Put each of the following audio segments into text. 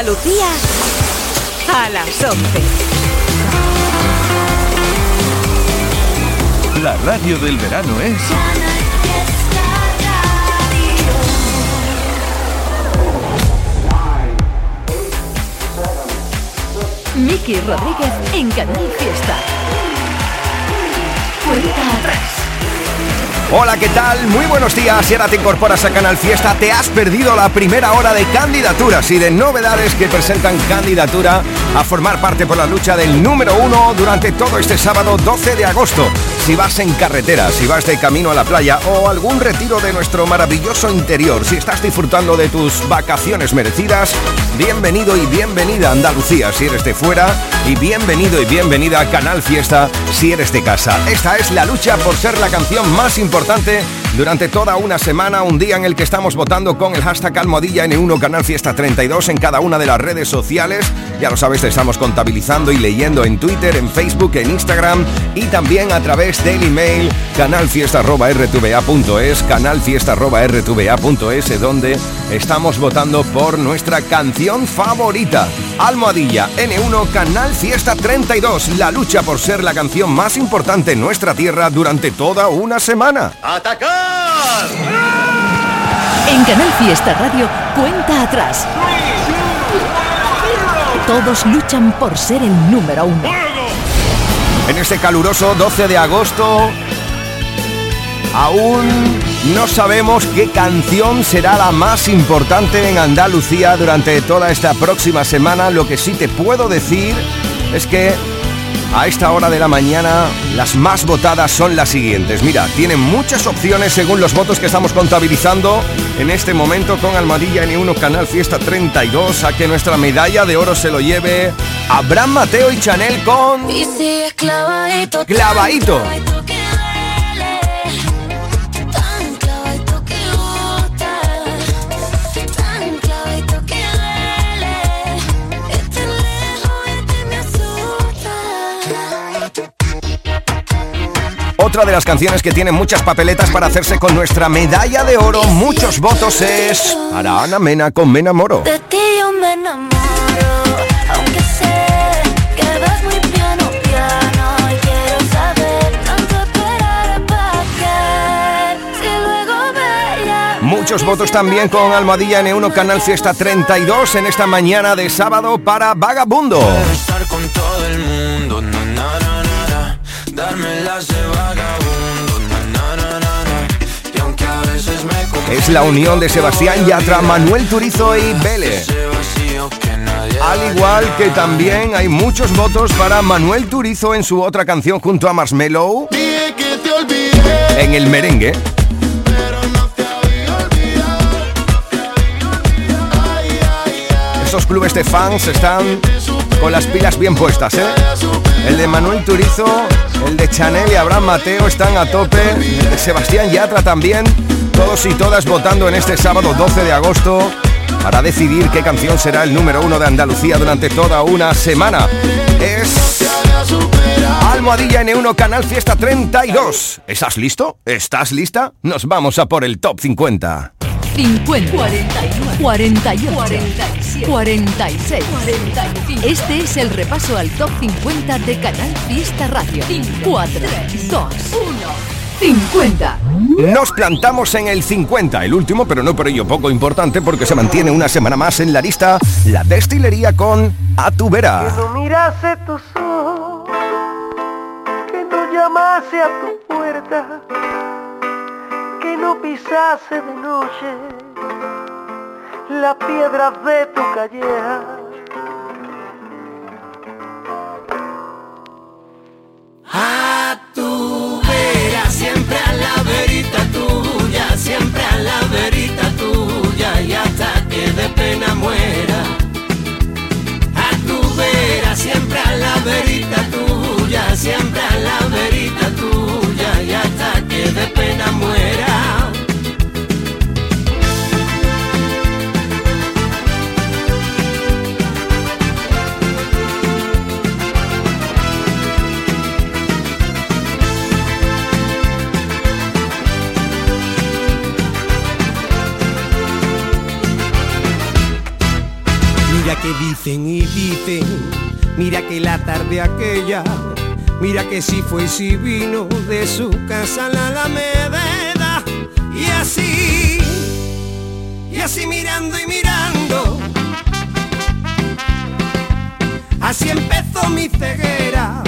Andalucía a las 11. La radio del verano es... Miki Rodríguez en Canal Fiesta. Cuenta atrás. Hola, ¿qué tal? Muy buenos días. Si ahora te incorporas a Canal Fiesta, te has perdido la primera hora de candidaturas y de novedades que presentan candidatura a formar parte por la lucha del número uno durante todo este sábado 12 de agosto. Si vas en carretera, si vas de camino a la playa o algún retiro de nuestro maravilloso interior, si estás disfrutando de tus vacaciones merecidas, bienvenido y bienvenida a Andalucía si eres de fuera y bienvenido y bienvenida a Canal Fiesta si eres de casa. Esta es la lucha por ser la canción más importante durante toda una semana, un día en el que estamos votando con el hashtag almohadilla N1 Canal Fiesta 32 en cada una de las redes sociales. Ya lo sabes, te estamos contabilizando y leyendo en Twitter, en Facebook, en Instagram y también a través del email canalfiesta.rtva.es, canalfiesta.rtva.es, donde estamos votando por nuestra canción favorita. Almohadilla N1 Canal Fiesta 32, la lucha por ser la canción más importante en nuestra tierra durante toda una semana. ¡Atacar! En Canal Fiesta Radio, cuenta atrás. Todos luchan por ser el número uno. En este caluroso 12 de agosto, aún no sabemos qué canción será la más importante en Andalucía durante toda esta próxima semana. Lo que sí te puedo decir es que a esta hora de la mañana las más votadas son las siguientes. Mira, tienen muchas opciones según los votos que estamos contabilizando en este momento con Almadilla N1 Canal Fiesta 32 a que nuestra medalla de oro se lo lleve Abraham Mateo y Chanel con clavadito, Clavadito. Otra de las canciones que tiene muchas papeletas para hacerse con nuestra medalla de oro, muchos votos es para Ana Mena con Me Enamoro. De ti yo me enamoro, aunque sé que vas muy piano, piano. Y quiero saber tanto esperar para que si luego me llamas. Muchos votos también con Almohadilla N1 Canal Fiesta 32 en esta mañana de sábado para Vagabundo. estar con todo el mundo, na, na, na, na, na. darme las Es la unión de Sebastián Yatra, Manuel Turizo y nadie Al igual que también hay muchos votos para Manuel Turizo en su otra canción junto a Marshmello en el merengue. Estos clubes de fans están con las pilas bien puestas, ¿eh? El de Manuel Turizo, el de Chanel y Abraham Mateo están a tope. El de Sebastián Yatra también. Todos y todas votando en este sábado 12 de agosto para decidir qué canción será el número uno de Andalucía durante toda una semana. Es Almohadilla N1 Canal Fiesta 32. ¿Estás listo? ¿Estás lista? Nos vamos a por el top 50. 50, 41, 48, 46. Este es el repaso al top 50 de Canal Fiesta Radio. 4, 2, 1, 50. Nos plantamos en el 50, el último, pero no por ello poco importante, porque se mantiene una semana más en la lista la destilería con A tu vera. no mirase tus ojos, que no llamase a tu puerta, que no pisase de noche las piedras de tu calleja. A tu la verita tuya, siempre a la verita tuya y hasta que de pena muera. A tu vera, siempre a la verita tuya, siempre a la verita tuya y hasta que de pena muera. Que Dicen y dicen, mira que la tarde aquella, mira que si fue y si vino de su casa la Alameda. Y así, y así mirando y mirando, así empezó mi ceguera.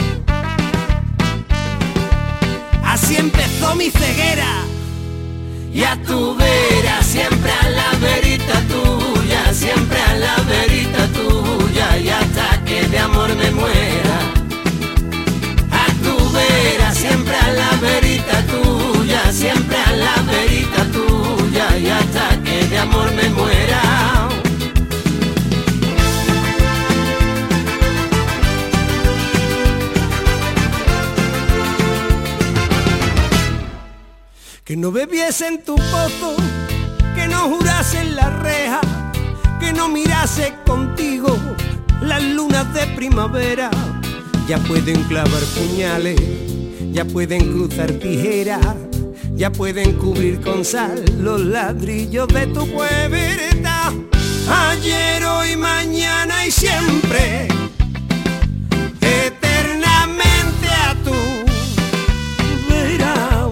Así empezó mi ceguera. Y a tu vera, siempre a la verita tuya, amor me muera. Que no bebiese en tu pozo, que no jurase en la reja, que no mirase contigo las lunas de primavera. Ya pueden clavar puñales, ya pueden cruzar tijeras, ya pueden cubrir con sal los ladrillos de tu puerta. Ayer, hoy, mañana y siempre, eternamente a tu vera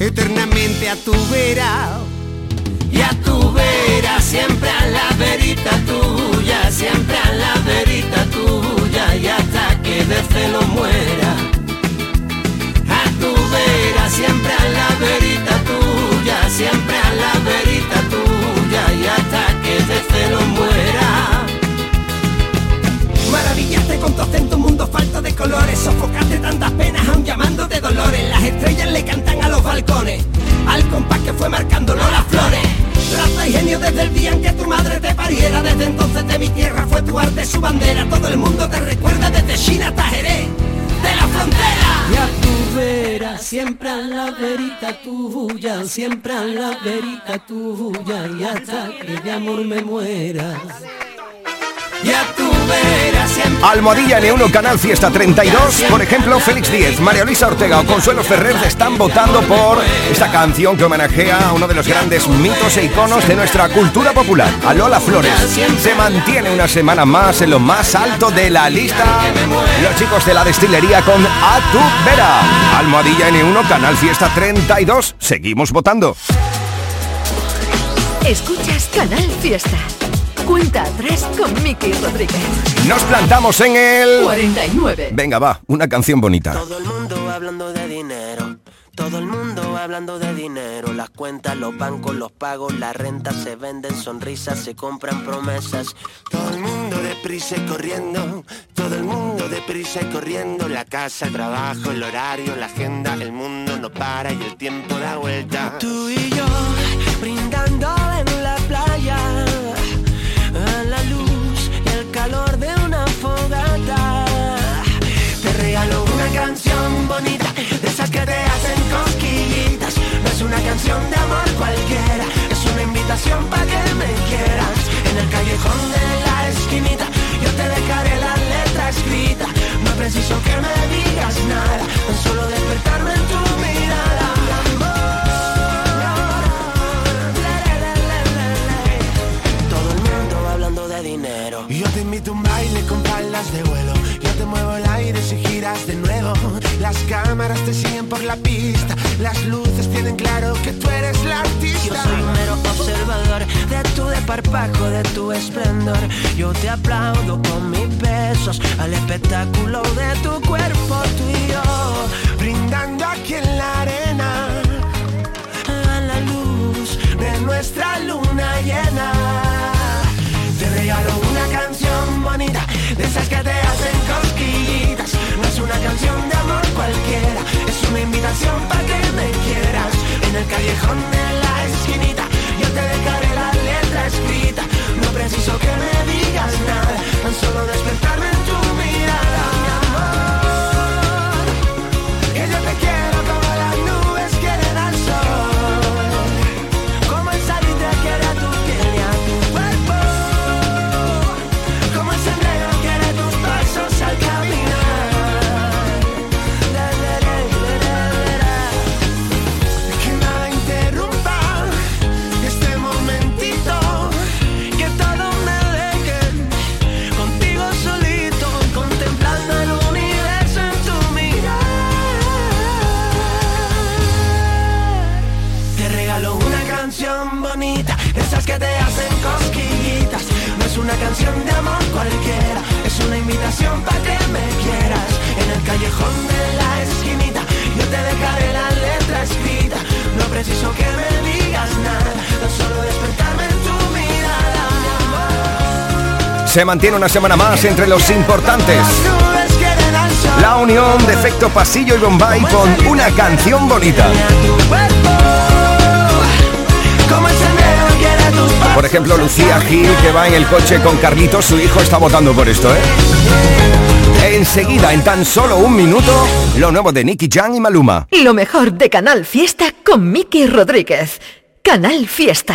eternamente a tu vera y a tu vera siempre a la verita tuya siempre a la verita tuya y hasta que de celo muera siempre a la verita tuya siempre a la verita tuya y hasta que de celo muera. Maravillaste con tu acento, un mundo falto de colores Sofocaste tantas penas aún llamando de dolores. Las estrellas le cantan a los balcones Al compás que fue marcándolo las flores. Raza y genio desde el día en que tu madre te pariera Desde entonces de mi tierra fue tu arte su bandera. Todo el mundo te recuerda desde China hasta Jerez De la frontera Y a tu vera, siempre a la verita tuya Siempre a la verita tuya Y hasta que de amor me muera y a tu vera siempre Almohadilla N1 Canal Fiesta 32, por ejemplo, Félix Díez, María Luisa Ortega o Consuelo Ferrer están votando por esta canción que homenajea a uno de los grandes mitos e iconos de nuestra cultura popular, a Lola Flores. Se mantiene una semana más en lo más alto de la lista. Los chicos de la destilería con A tu vera. Almohadilla N1 Canal Fiesta 32. Seguimos votando. Escuchas Canal Fiesta. Cuenta atrás con Miki Rodríguez. Nos plantamos en el... 49. Venga, va, una canción bonita. Todo el mundo hablando de dinero. Todo el mundo hablando de dinero. Las cuentas, los bancos, los pagos, la renta se venden, sonrisas, se compran promesas. Todo el mundo deprisa y corriendo, todo el mundo deprisa y corriendo, la casa, el trabajo, el horario, la agenda, el mundo no para y el tiempo da vuelta. Tú y yo canción bonita, de esas que te hacen cosquillitas. No es una canción de amor cualquiera, es una invitación para que me quieras. En el callejón de la esquinita, yo te dejaré la letra escrita. No preciso que me digas nada, tan solo despertarme en tu mirada. Todo el mundo hablando de dinero. Yo te invito a un baile con palas de vuelo. Yo te muevo el aire si giras de nuevo. Las cámaras te siguen por la pista. Las luces tienen claro que tú eres la Yo artista. soy un mero observador de tu desparpajo, de tu esplendor. Yo te aplaudo con mis besos al espectáculo de tu cuerpo, tú y yo. Brindando aquí en la arena A la luz de nuestra luna llena. Para que me quieras. En el callejón de la esquinita, yo te dejaré la letra escrita. No preciso que me digas nada, tan solo despertarme una canción de amor cualquiera, es una invitación para que me quieras. En el callejón de la esquinita, yo te dejaré la letra escrita. No preciso que me digas nada, tan solo despertarme en tu mirada. Se mantiene una semana más entre los importantes. La unión de efecto pasillo y Bombay con una canción bonita. Por ejemplo, Lucía Gil, que va en el coche con Carlitos, su hijo está votando por esto, ¿eh? Enseguida, en tan solo un minuto, lo nuevo de Nicky Jam y Maluma. Lo mejor de Canal Fiesta con Miki Rodríguez. Canal Fiesta.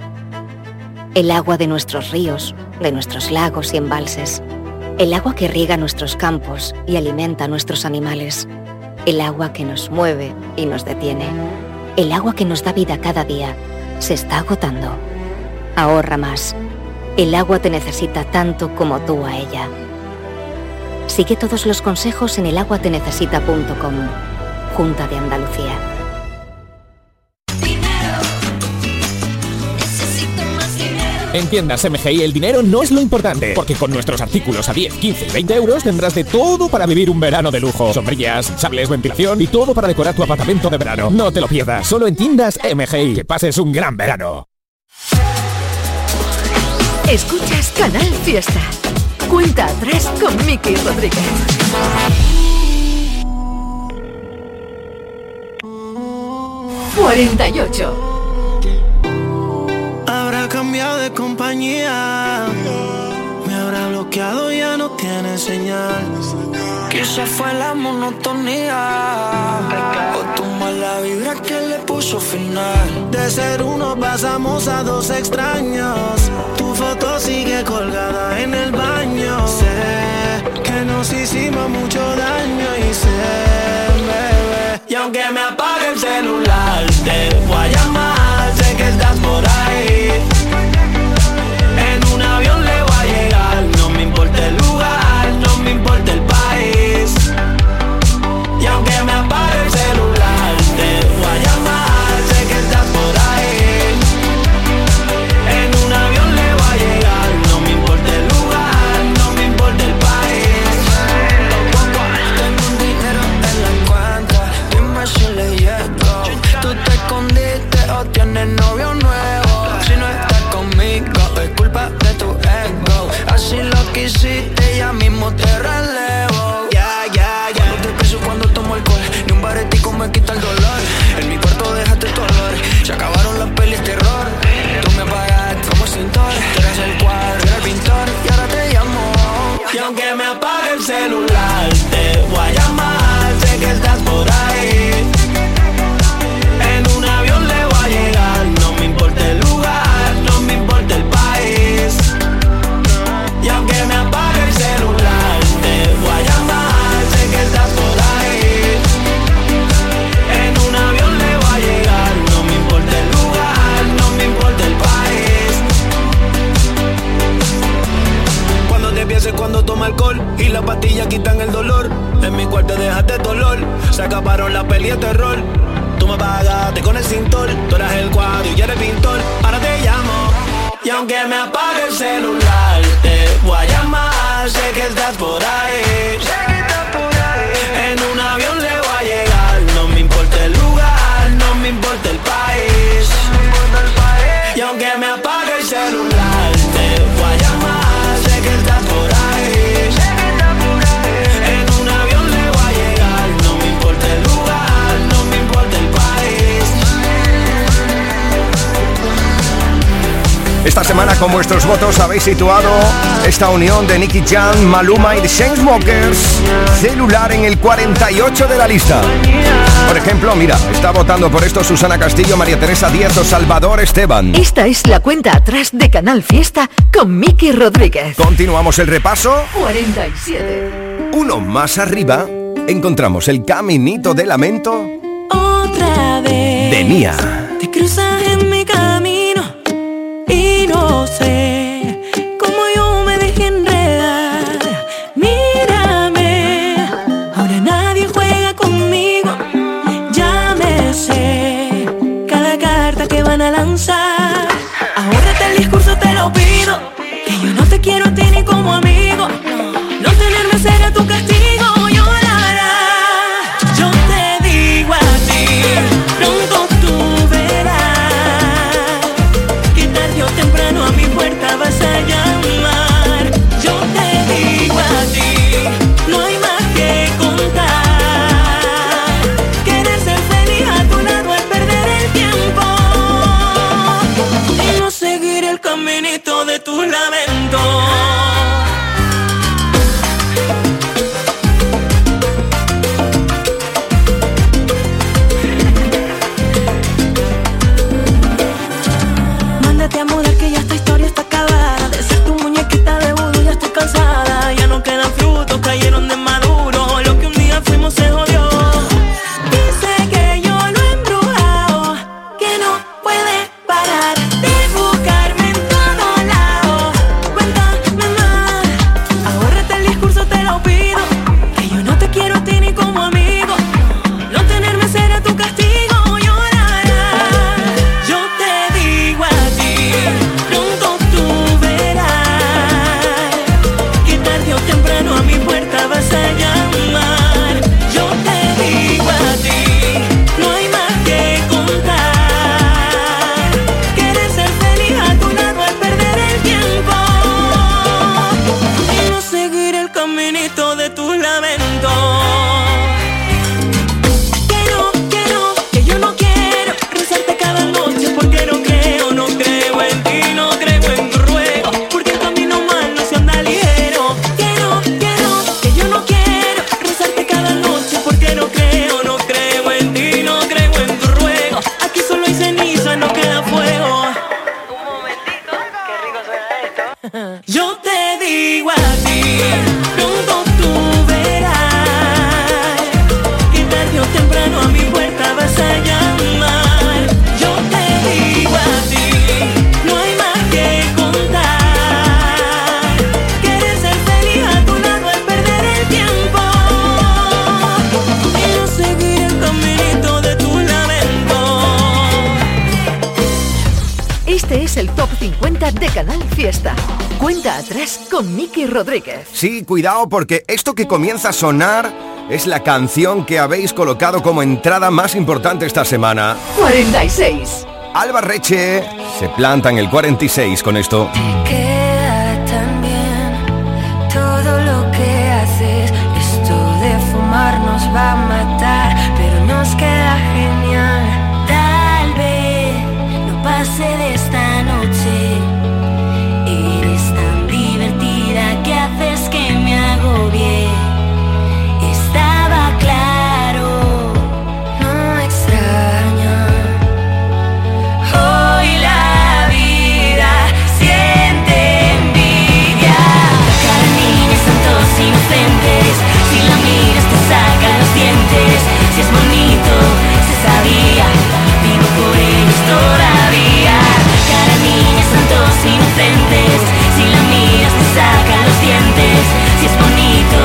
El agua de nuestros ríos, de nuestros lagos y embalses. El agua que riega nuestros campos y alimenta a nuestros animales. El agua que nos mueve y nos detiene. El agua que nos da vida cada día se está agotando. Ahorra más. El agua te necesita tanto como tú a ella. Sigue todos los consejos en elaguatenecesita.com. Junta de Andalucía. En tiendas MGI el dinero no es lo importante, porque con nuestros artículos a 10, 15 y 20 euros tendrás de todo para vivir un verano de lujo. Sombrillas, sables, ventilación y todo para decorar tu apartamento de verano. No te lo pierdas, solo en tiendas MGI. Que pases un gran verano. Escuchas Canal Fiesta. Cuenta atrás con Miki Rodríguez. Cuarenta y ocho. Habrá cambiado de compañía. Me habrá bloqueado, ya no tiene señal. Quizá fue la monotonía. O tu mala vibra que le puso final. De ser uno pasamos a dos extraños. Dejaste dolor. Se acabaron la peli de terror. Tú me pagaste con el cintor. Tú eras el cuadro y yo el pintor. Ahora te llamo. Y aunque me apague el celular, te voy a llamar. Sé que estás por ahí. Esta semana con vuestros votos habéis situado esta unión de Nicky Jam, Maluma y The Chainsmokers, celular en el 48 de la lista. Por ejemplo, mira, está votando por esto Susana Castillo, María Teresa Díaz o Salvador Esteban. Esta es la cuenta atrás de Canal Fiesta con Miki Rodríguez. Continuamos el repaso. 47. Uno más arriba encontramos el caminito de lamento. Otra vez. De Mía. Te en mi camino sé cómo yo me dejé enredar. Mírame, ahora nadie juega conmigo. Ya me sé cada carta que van a lanzar. Ahórrate el discurso, te lo pido. Que yo no te quiero a ti ni como a mí. Sí, cuidado porque esto que comienza a sonar es la canción que habéis colocado como entrada más importante esta semana. 46. Alba Reche se planta en el 46 con esto. Te todo lo que haces. Esto de fumar nos va mal. Si es bonito, se sabía, vivo por ellos todavía. Cara niña, santos inocentes, si la miras te saca los dientes. Si es bonito,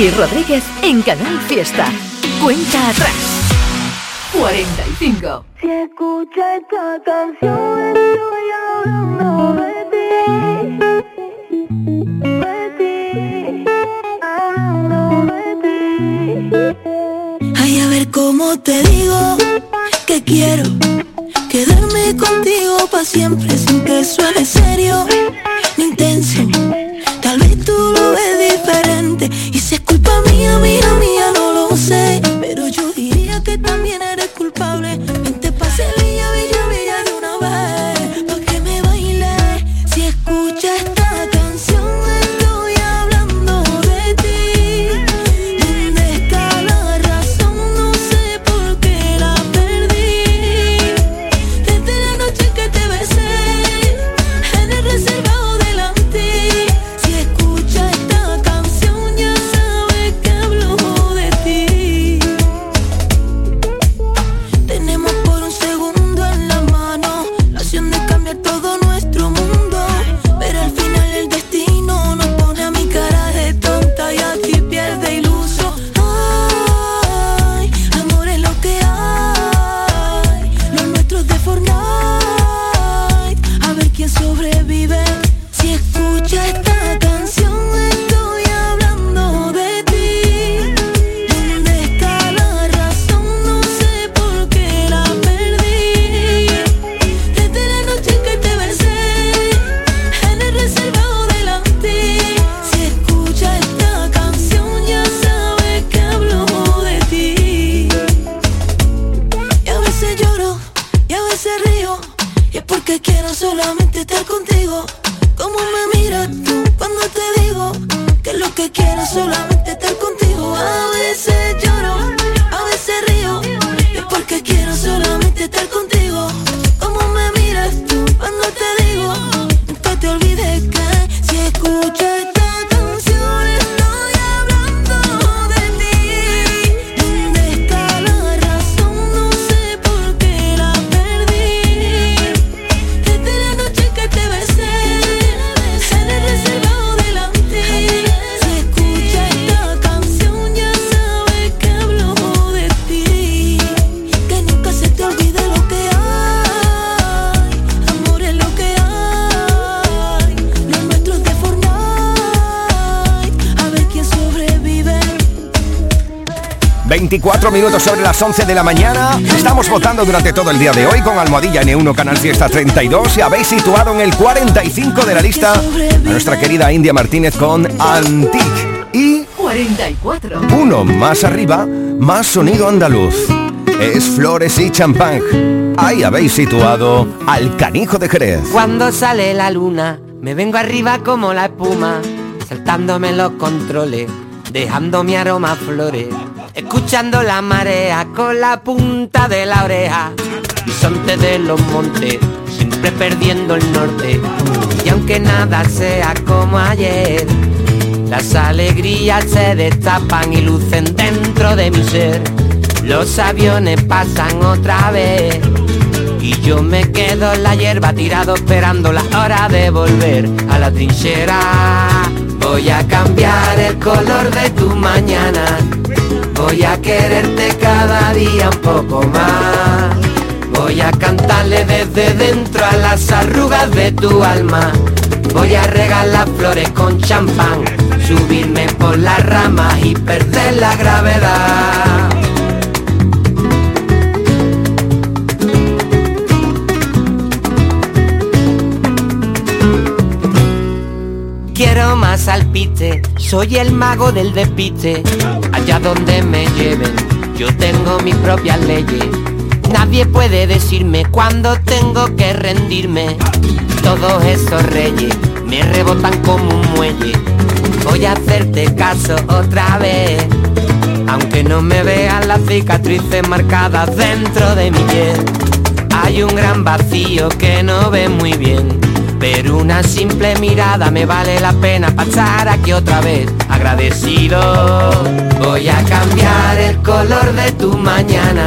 Miki Rodríguez en Canal Fiesta. Cuenta atrás. 45. Si escucha esta canción estoy hablando de ti, de ti, hablando de ti. Ay, a ver cómo te digo que quiero quedarme contigo para siempre sin que suene serio 24 minutos sobre las 11 de la mañana. Estamos votando durante todo el día de hoy con Almohadilla N1 Canal Fiesta 32 y habéis situado en el 45 de la lista a nuestra querida India Martínez con Antique. Y 44. uno más arriba, más sonido andaluz. Es Flores y Champán. Ahí habéis situado al canijo de Jerez. Cuando sale la luna, me vengo arriba como la espuma, saltándome los controles, dejando mi aroma a flores, escuchando la marea con la punta de la oreja, bisonte de los montes, siempre perdiendo el norte, y aunque nada sea como ayer, las alegrías se destapan y lucen dentro de mi ser. Los aviones pasan otra vez y yo me quedo en la hierba tirado esperando la hora de volver a la trinchera. Voy a cambiar el color de tu mañana. Voy a quererte cada día un poco más. Voy a cantarle desde dentro a las arrugas de tu alma. Voy a regalar flores con champán, subirme por las ramas y perder la gravedad. Quiero más alpiste, soy el mago del despiste. Allá donde me lleven, yo tengo mis propias leyes. Nadie puede decirme cuándo tengo que rendirme. Todos esos reyes me rebotan como un muelle. Voy a hacerte caso otra vez. Aunque no me vean las cicatrices marcadas dentro de mi piel, hay un gran vacío que no ve muy bien. Pero una simple mirada me vale la pena pasar aquí otra vez agradecido. Voy a cambiar el color de tu mañana.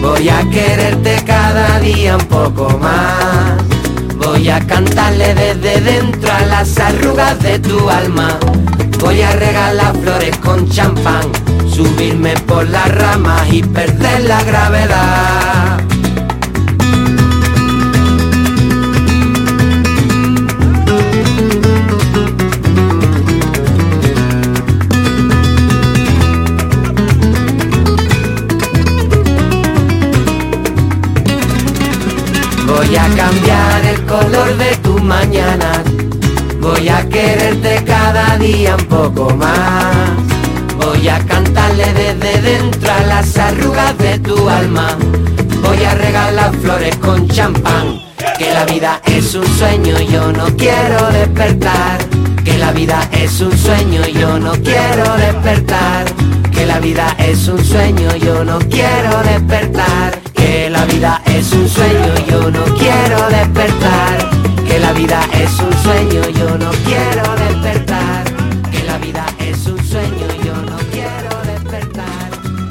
Voy a quererte cada día un poco más. Voy a cantarle desde dentro a las arrugas de tu alma. Voy a regalar flores con champán, subirme por las ramas y perder la gravedad. Cambiar el color de tu mañana. Voy a quererte cada día un poco más. Voy a cantarle desde dentro a las arrugas de tu alma. Voy a regalar flores con champán. Que la vida es un sueño yo no quiero despertar. Que la vida es un sueño yo no quiero despertar. Que la vida es un sueño yo no quiero despertar. Que la vida es un sueño yo no quiero despertar. Que la vida es un sueño yo no quiero despertar. Que la vida es un sueño yo no quiero despertar.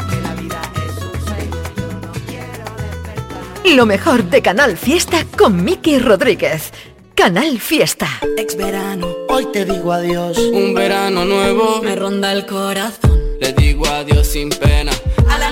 Que la vida es un sueño yo no quiero despertar. Lo mejor de Canal Fiesta con Miki Rodríguez. Canal Fiesta. Ex verano, hoy te digo adiós. Un verano nuevo Me ronda el corazón. Le digo adiós sin pena A la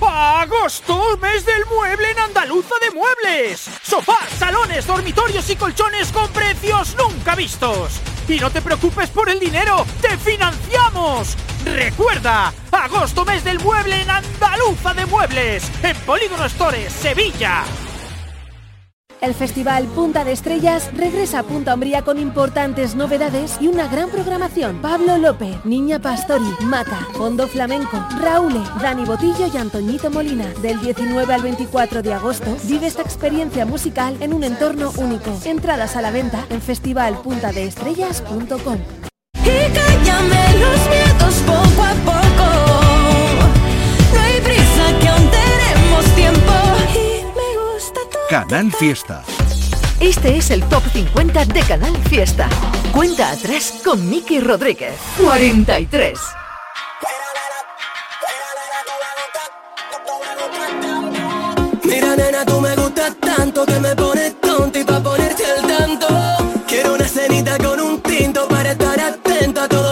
¡Agosto! ¡Mes del mueble en Andaluza de Muebles! Sofás, salones, dormitorios y colchones con precios nunca vistos. Y no te preocupes por el dinero, ¡te financiamos! Recuerda, agosto mes del mueble en Andaluza de Muebles, en Polígono Stores, Sevilla. El Festival Punta de Estrellas regresa a Punta Umbría con importantes novedades y una gran programación. Pablo López, Niña Pastori, Maca, Fondo Flamenco, Raúl, Dani Botillo y Antoñito Molina. Del 19 al 24 de agosto vive esta experiencia musical en un entorno único. Entradas a la venta en festivalpuntadeestrellas.com. Y cállame. Canal Fiesta. Este es el Top 50 de Canal Fiesta. Cuenta atrás con Miki Rodríguez. 43. Mira nena, tú me gustas tanto que me pones tonto y pa' ponerte al tanto Quiero una cenita con un tinto para estar atento a todo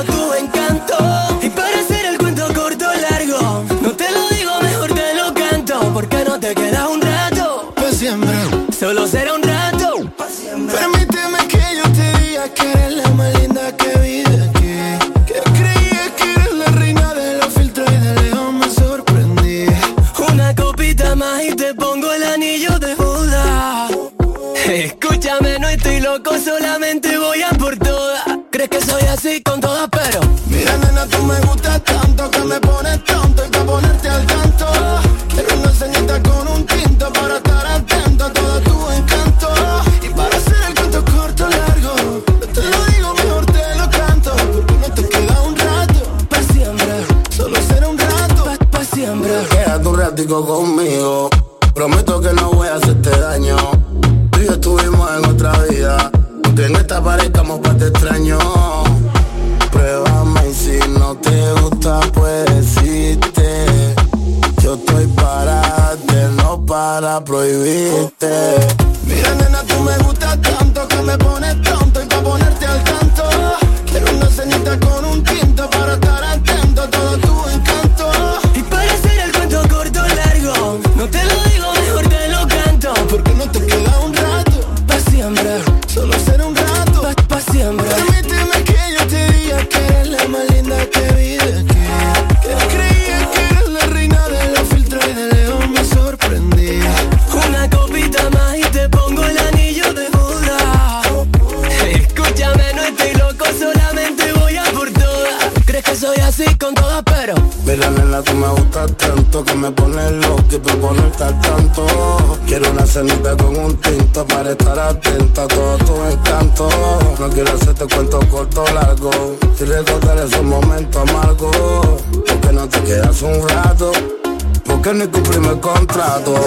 No cumplimos el contrato.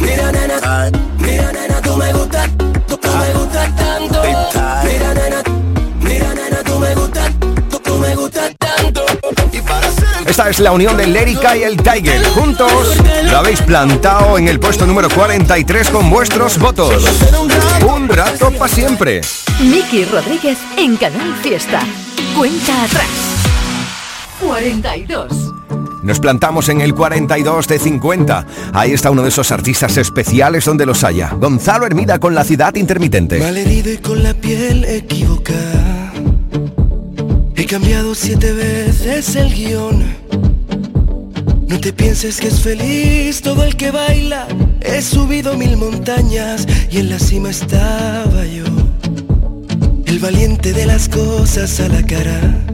Mira nena, mira nena, tú me gustas, tú, tú me gustas tanto. Mira nena, mira nena, tú me gustas, tú, tú me gustas tanto. Y para Esta es la unión de Lérica y el Tiger. Juntos lo habéis plantado en el puesto número 43 con vuestros votos. Un rato para siempre. Miki Rodríguez en Canal Fiesta. Cuenta atrás. 42. Nos plantamos en el 42 de 50. Ahí está uno de esos artistas especiales donde los haya. Gonzalo Hermida con la ciudad intermitente. Malherido y con la piel equivocada. He cambiado siete veces el guion. No te pienses que es feliz todo el que baila. He subido mil montañas y en la cima estaba yo. El valiente de las cosas a la cara.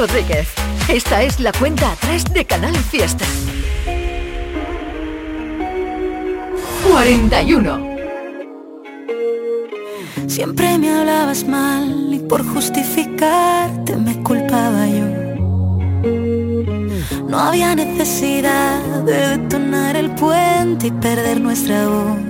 Rodríguez. Esta es la cuenta atrás de Canal Fiesta. 41. Siempre me hablabas mal y por justificarte me culpaba yo. No había necesidad de detonar el puente y perder nuestra voz.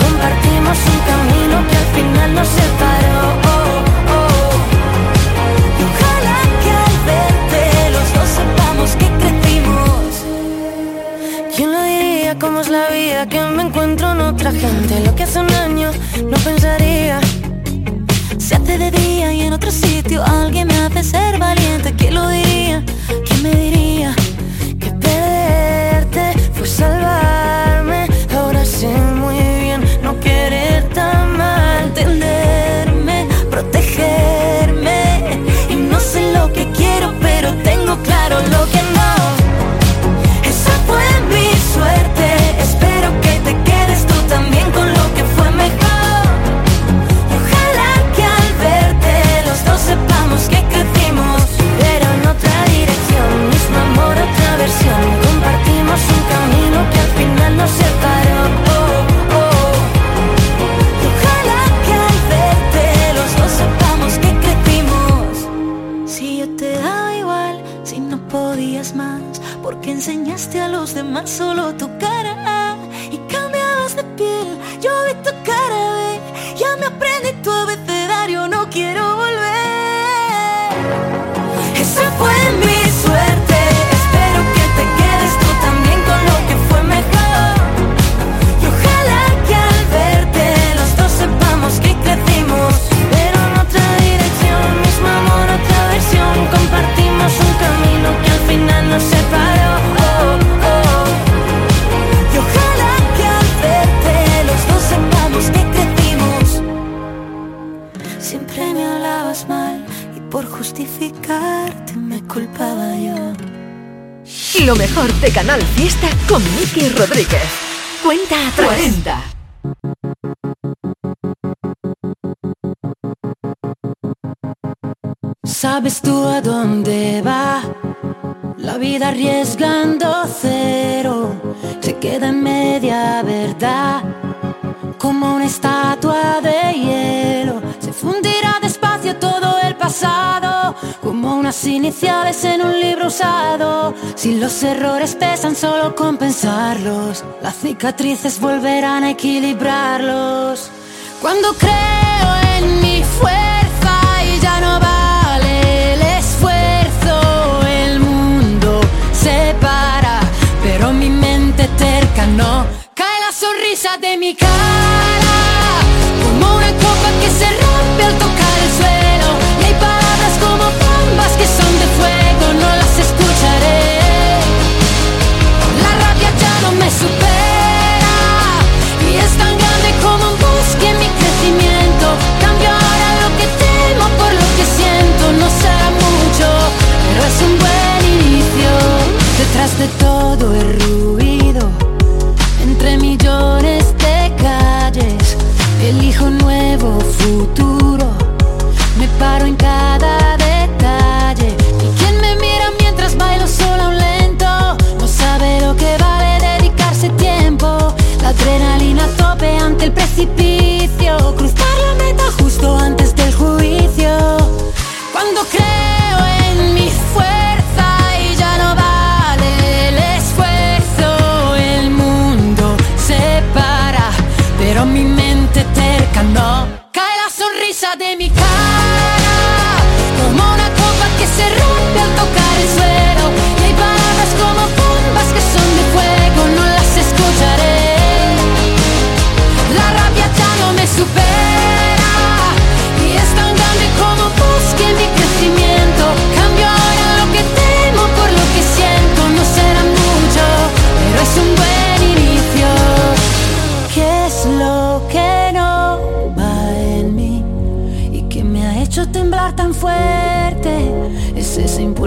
Compartimos un camino que al final nos separó. ¿Cómo es la vida? Que me encuentro en otra gente. Lo que hace un año no pensaría. Se hace de día y en otro sitio alguien me hace ser valiente. ¿Quién lo diría? ¿Quién me diría? De Canal Fiesta con Miki Rodríguez. Cuenta atrás. 40. ¿Sabes tú a dónde va? La vida arriesgando cero se queda en media verdad. Como una estatua de hielo se fundirá despacio todo el pasado. Unas iniciales en un libro usado. Si los errores pesan solo compensarlos, las cicatrices volverán a equilibrarlos. Cuando creo en mi fuerza y ya no vale el esfuerzo, el mundo se para, pero mi mente terca no. Cae la sonrisa de mi cara, como una copa que se rompe al tocar el suelo. Y palabras como bombas que son de fuego, no las escucharé. La rabia ya no me supera y es tan grande como un bosque en mi crecimiento. Cambio ahora lo que temo por lo que siento. No será mucho, pero es un buen inicio. Detrás de todo el ruido, entre millones de calles, elijo un nuevo futuro. Me paro en cada detalle. Ante el precipicio.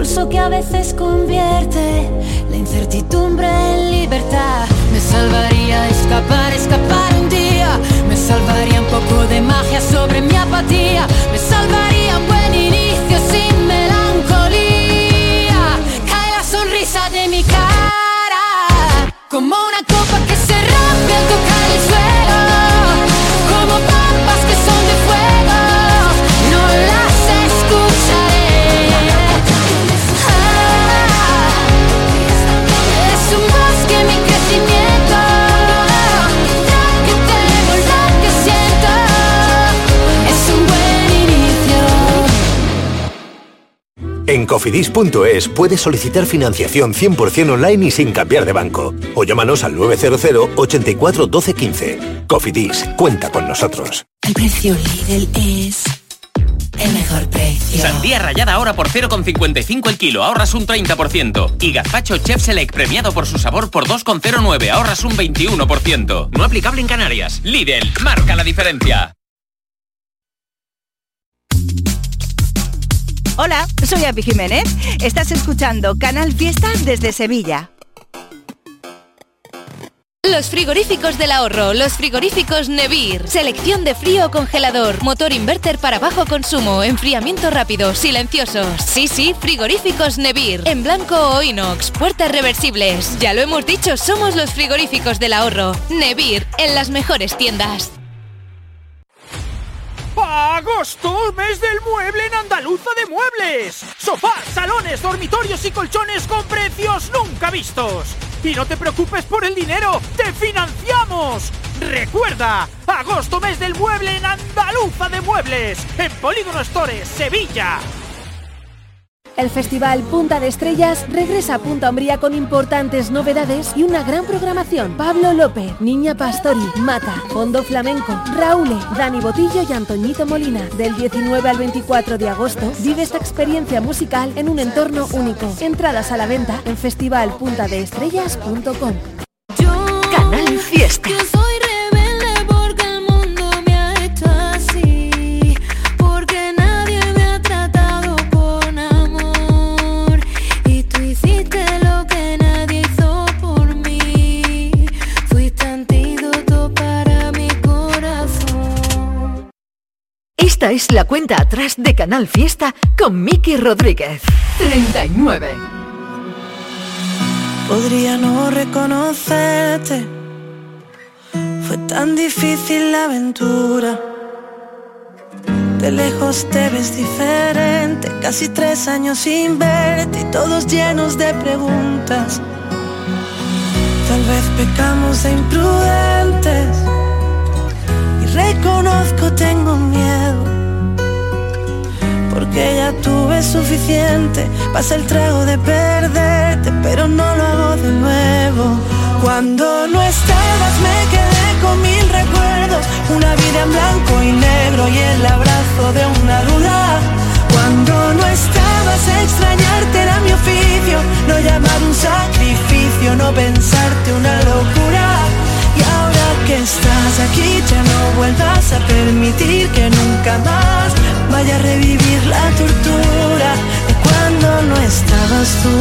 Impulso que a veces convierte la incertidumbre en libertad. Me salvaría escapar, escapar un día. Me salvaría un poco de magia sobre mi apatía. cofidis.es puedes solicitar financiación 100% online y sin cambiar de banco. O llámanos al 900 84 12 15. Cofidis, cuenta con nosotros. El precio Lidl es el mejor precio. Sandía rayada ahora por 0,55 el kilo, ahorras un 30%. Y gazpacho Chef Select premiado por su sabor por 2,09, ahorras un 21%. No aplicable en Canarias. Lidl, marca la diferencia. Hola, soy Api Jiménez. Estás escuchando Canal Fiesta desde Sevilla. Los frigoríficos del ahorro, los frigoríficos Nevir. Selección de frío o congelador, motor inverter para bajo consumo, enfriamiento rápido, silenciosos. Sí, sí, frigoríficos Nevir. En blanco o inox, puertas reversibles. Ya lo hemos dicho, somos los frigoríficos del ahorro. Nevir, en las mejores tiendas. ¡Agosto! ¡Mes del mueble en Andaluza de Muebles! Sofás, salones, dormitorios y colchones con precios nunca vistos. Y no te preocupes por el dinero, te financiamos. Recuerda, agosto mes del mueble en Andaluza de Muebles, en Polígono Stores, Sevilla. El Festival Punta de Estrellas regresa a Punta Umbría con importantes novedades y una gran programación. Pablo López, Niña Pastori, Mata, Fondo Flamenco, Raúl, Dani Botillo y Antoñito Molina. Del 19 al 24 de agosto vive esta experiencia musical en un entorno único. Entradas a la venta en festivalpuntadeestrellas.com. Canal Fiesta. Esta es la cuenta atrás de Canal Fiesta con Miki Rodríguez. 39. Podría no reconocerte. Fue tan difícil la aventura. De lejos te ves diferente. Casi tres años sin verte y todos llenos de preguntas. Tal vez pecamos de imprudentes. Reconozco, tengo miedo. Porque ya tuve suficiente. Pasa el trago de perderte, pero no lo hago de nuevo. Cuando no estabas me quedé con mil recuerdos. Una vida en blanco y negro y el abrazo de una duda. Cuando no estabas extrañarte era mi oficio. No llamar un sacrificio, no pensarte permitir que nunca más vaya a revivir la tortura de cuando no estabas tú.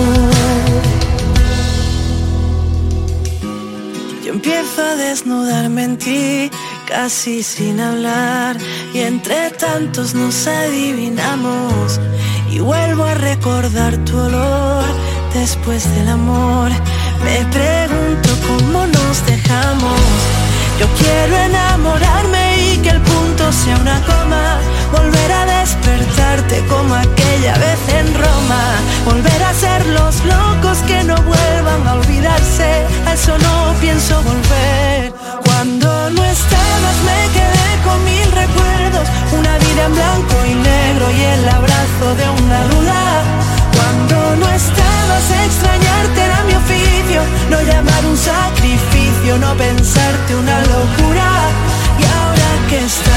Yo empiezo a desnudarme en ti, casi sin hablar, y entre tantos nos adivinamos. Y vuelvo a recordar tu olor después del amor. Me pregunto cómo nos dejamos. Yo quiero enamorarme punto sea una coma. Volver a despertarte como aquella vez en Roma. Volver a ser los locos que no vuelvan a olvidarse. A eso no pienso volver. Cuando no estabas me quedé con mil recuerdos. Una vida en blanco y negro y el abrazo de una duda. Cuando no estabas extrañarte era mi oficio. No llamar un sacrificio, no pensarte una locura. Y ahora que estás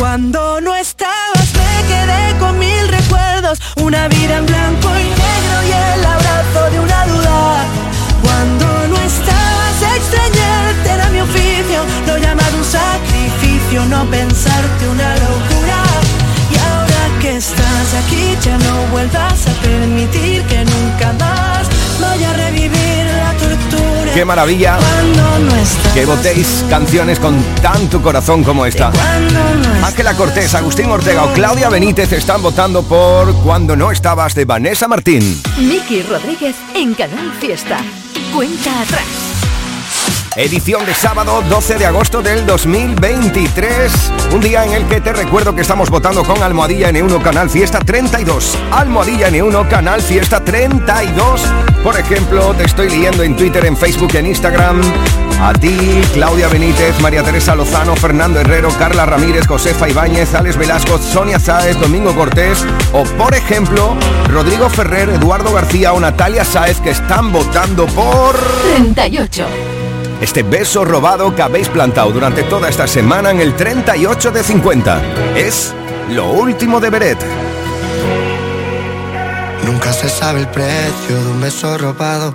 cuando no estabas me quedé con mil recuerdos. Una vida en blanco y negro y el abrazo de una duda. Cuando no estabas extrañarte era mi oficio. No llamar un sacrificio no pensarte una locura. Y ahora que estás aquí ya no vuelvas a qué maravilla que votéis canciones con tanto corazón como esta. Ángela Cortés, Agustín Ortega o Claudia Benítez están votando por Cuando no estabas de Vanessa Martín. Miki Rodríguez en Canal Fiesta. Cuenta atrás. Edición de sábado 12 de agosto del 2023. Un día en el que te recuerdo que estamos votando con Almohadilla N1 Canal Fiesta 32. Almohadilla N1 Canal Fiesta 32. Por ejemplo, te estoy leyendo en Twitter, en Facebook, en Instagram. A ti, Claudia Benítez, María Teresa Lozano, Fernando Herrero, Carla Ramírez, Josefa Ibáñez, Alex Velasco, Sonia Sáez, Domingo Cortés o, por ejemplo, Rodrigo Ferrer, Eduardo García o Natalia Sáez que están votando por... 38. Este beso robado que habéis plantado durante toda esta semana en el 38 de 50. Es lo último de Beret. Nunca se sabe el precio de un beso robado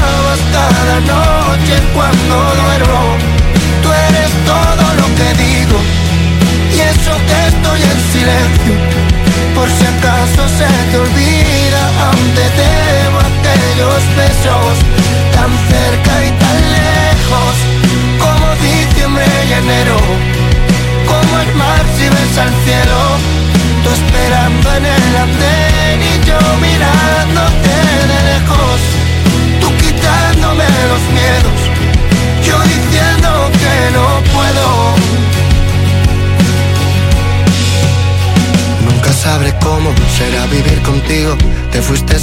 cada noche cuando duermo. Tú eres todo lo que digo y eso que estoy en silencio. Por si acaso se te olvida, aún te debo aquellos besos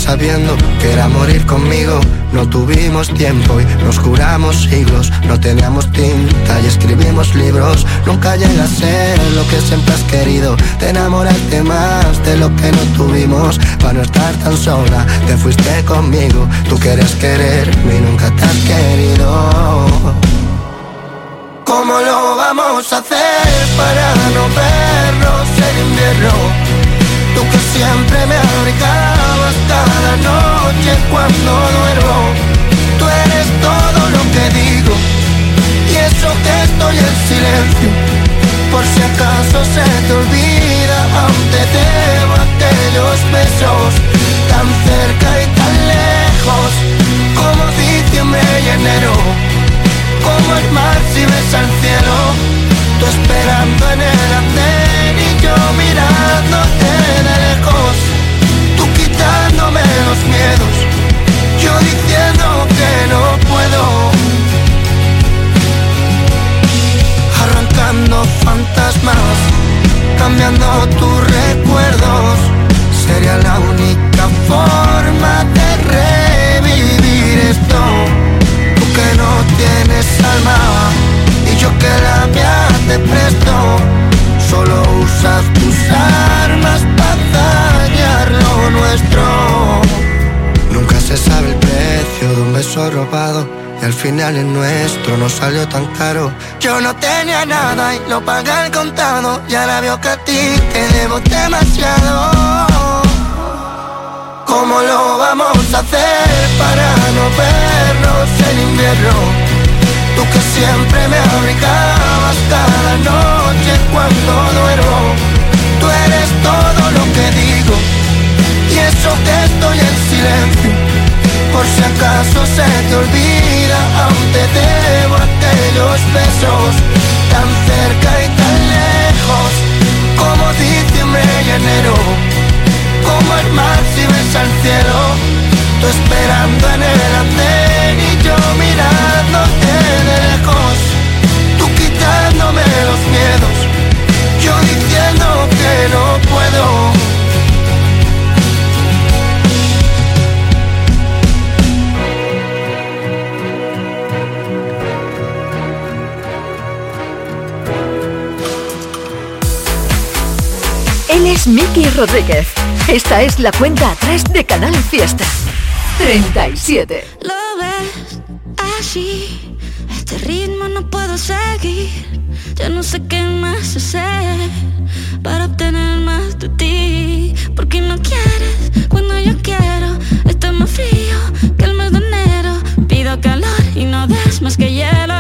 sabiendo que era morir conmigo. No tuvimos tiempo y nos juramos siglos. No teníamos tinta y escribimos libros. Nunca llega a ser lo que siempre has querido. Te enamoraste más de lo que no tuvimos. Para no estar tan sola te fuiste conmigo. Tú quieres quererme y nunca te has querido. ¿Cómo lo vamos a hacer para no vernos en invierno? Tú que siempre me cada noche cuando duermo. Tú eres todo lo que digo y eso que estoy en silencio. Por si acaso se te olvida, aún te debo aquellos besos tan cerca y tan lejos como diciembre y enero como el mar si ves al cielo Tú esperando en el andén y yo mirándote los miedos. Yo diciendo que no puedo. Arrancando fantasmas Cambiando tus recuerdos. Sería la única forma de revivir esto. Tú que no tienes alma y yo que la mía te presto. Solo usas tus al final el nuestro no salió tan caro. Yo no tenía nada y lo pagué al contado. Y ahora veo que a ti te debo demasiado. ¿Cómo lo vamos a hacer para no vernos en invierno? Tú que siempre me abrigabas cada noche cuando duermo. Tú eres todo lo que digo y eso que estoy en silencio. Por si acaso se te olvida, aún te debo aquellos besos tan cerca y tan lejos como diciembre y enero como el mar si ves al cielo Tú esperando en el andén y yo mirándote de lejos Tú quitándome los miedos Yo diciendo que no es Miki Rodríguez. Esta es la cuenta atrás de Canal Fiesta. 37. Lo ves así este ritmo no puedo seguir. Ya no sé qué más hacer para obtener más de ti. Porque no quieres cuando yo quiero. Está más frío que el mes de enero. Pido calor y no des más que hielo.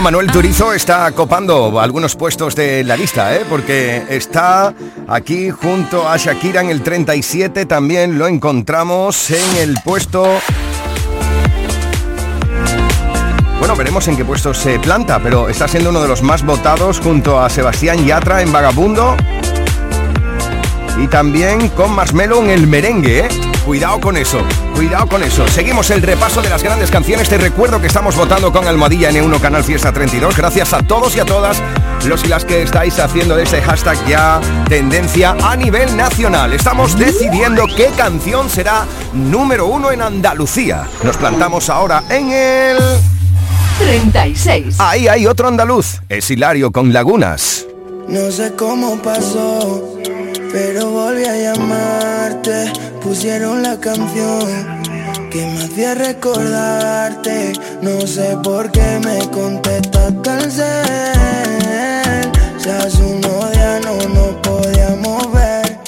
Manuel Turizo está copando algunos puestos de la lista, ¿eh? porque está aquí junto a Shakira en el 37, también lo encontramos en el puesto... Bueno, veremos en qué puesto se planta, pero está siendo uno de los más votados junto a Sebastián Yatra en Vagabundo y también con Marshmello en el merengue, ¿eh? Cuidado con eso, cuidado con eso. Seguimos el repaso de las grandes canciones. Te recuerdo que estamos votando con Almohadilla N1 Canal Fiesta 32. Gracias a todos y a todas los y las que estáis haciendo de ese hashtag ya tendencia a nivel nacional. Estamos decidiendo qué canción será número uno en Andalucía. Nos plantamos ahora en el... 36. Ahí hay otro andaluz. Es Hilario con Lagunas. No sé cómo pasó, pero volví a llamarte. Pusieron la canción que me hacía recordarte. No sé por qué me contestaste al cel. Si hace unos días no nos podíamos ver.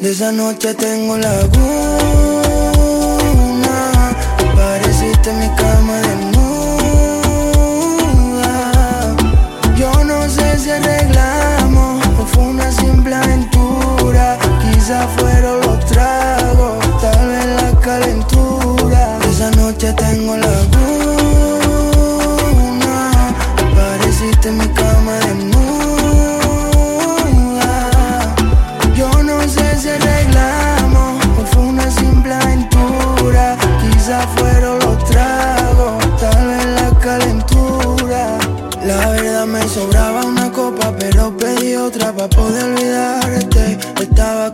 De esa noche tengo laguna. Pareciste mi cama desnuda. Yo no sé si arreglamos Quizá fueron los tragos, tal vez la calentura. Esa noche tengo laguna. Pareciste mi cama desnuda. Yo no sé si arreglamos o fue una simple aventura. Quizá fueron los tragos, tal vez la calentura. La verdad me sobraba una copa, pero pedí otra para poder olvidarte.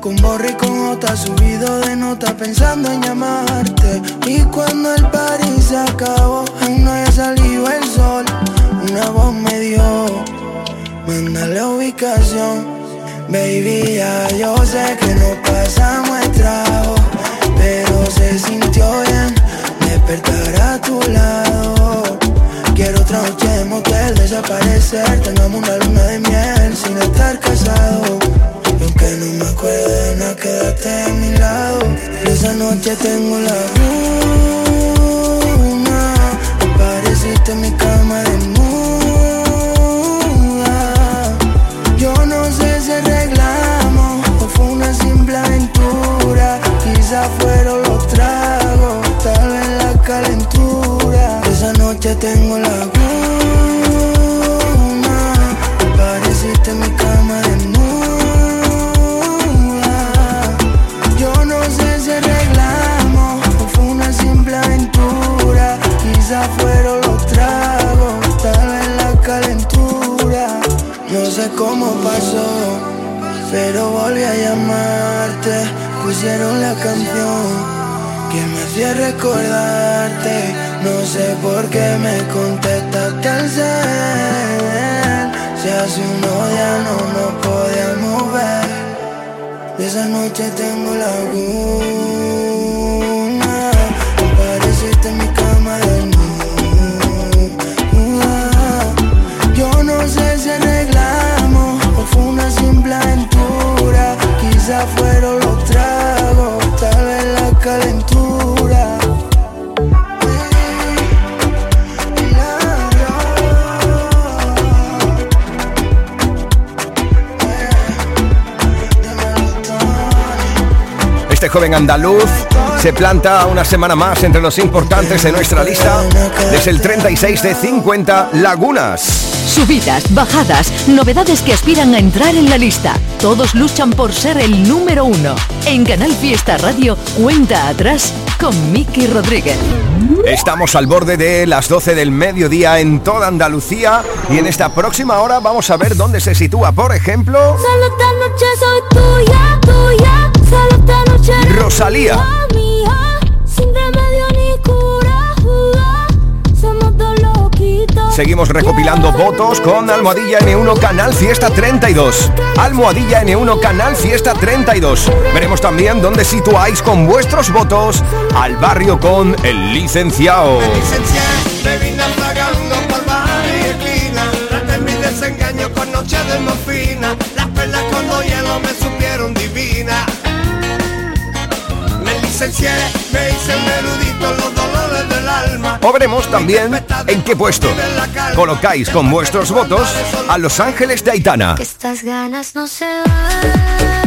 Con borra y con otra, subido de nota pensando en llamarte. Y cuando el party se acabó, aún no había salido el sol. Una voz me dio, mándale ubicación. Baby, ya yo sé que no pasamos el trago, pero se sintió bien despertar a tu lado. Quiero otra noche de motel, desaparecer, tengamos una luna de miel sin estar casado. Aunque no me acuerdo de nada, quédate a mi lado. noche tengo la luna. Apareciste en mi cama de Yo no sé si arreglamos o fue una simple aventura. Quizá fueron los tragos, tal vez la calentura. Esa noche tengo la luna. Apareciste en mi cama Fueron los tragos, tal vez la calentura. No sé cómo pasó, pero volví a llamarte. Pusieron la canción que me hacía recordarte. No sé por qué me contestaste al ser. Si hace unos días no nos podíamos ver. De esa noche tengo la luna. Joven andaluz se planta una semana más entre los importantes de nuestra lista desde el 36 de 50 lagunas. Subidas, bajadas, novedades que aspiran a entrar en la lista. Todos luchan por ser el número uno. En Canal Fiesta Radio, cuenta atrás con Miki Rodríguez. Estamos al borde de las 12 del mediodía en toda Andalucía y en esta próxima hora vamos a ver dónde se sitúa, por ejemplo, Solo esta noche soy tuya, tuya. Rosalía. Seguimos recopilando votos con Almohadilla N1 Canal Fiesta 32. Almohadilla N1 Canal Fiesta 32. Veremos también dónde situáis con vuestros votos al barrio con el licenciado. Me licencié, me hice un erudito en los dolores del alma O veremos también en qué puesto colocáis con vuestros votos a Los Ángeles de Aitana. Que estas ganas no se van.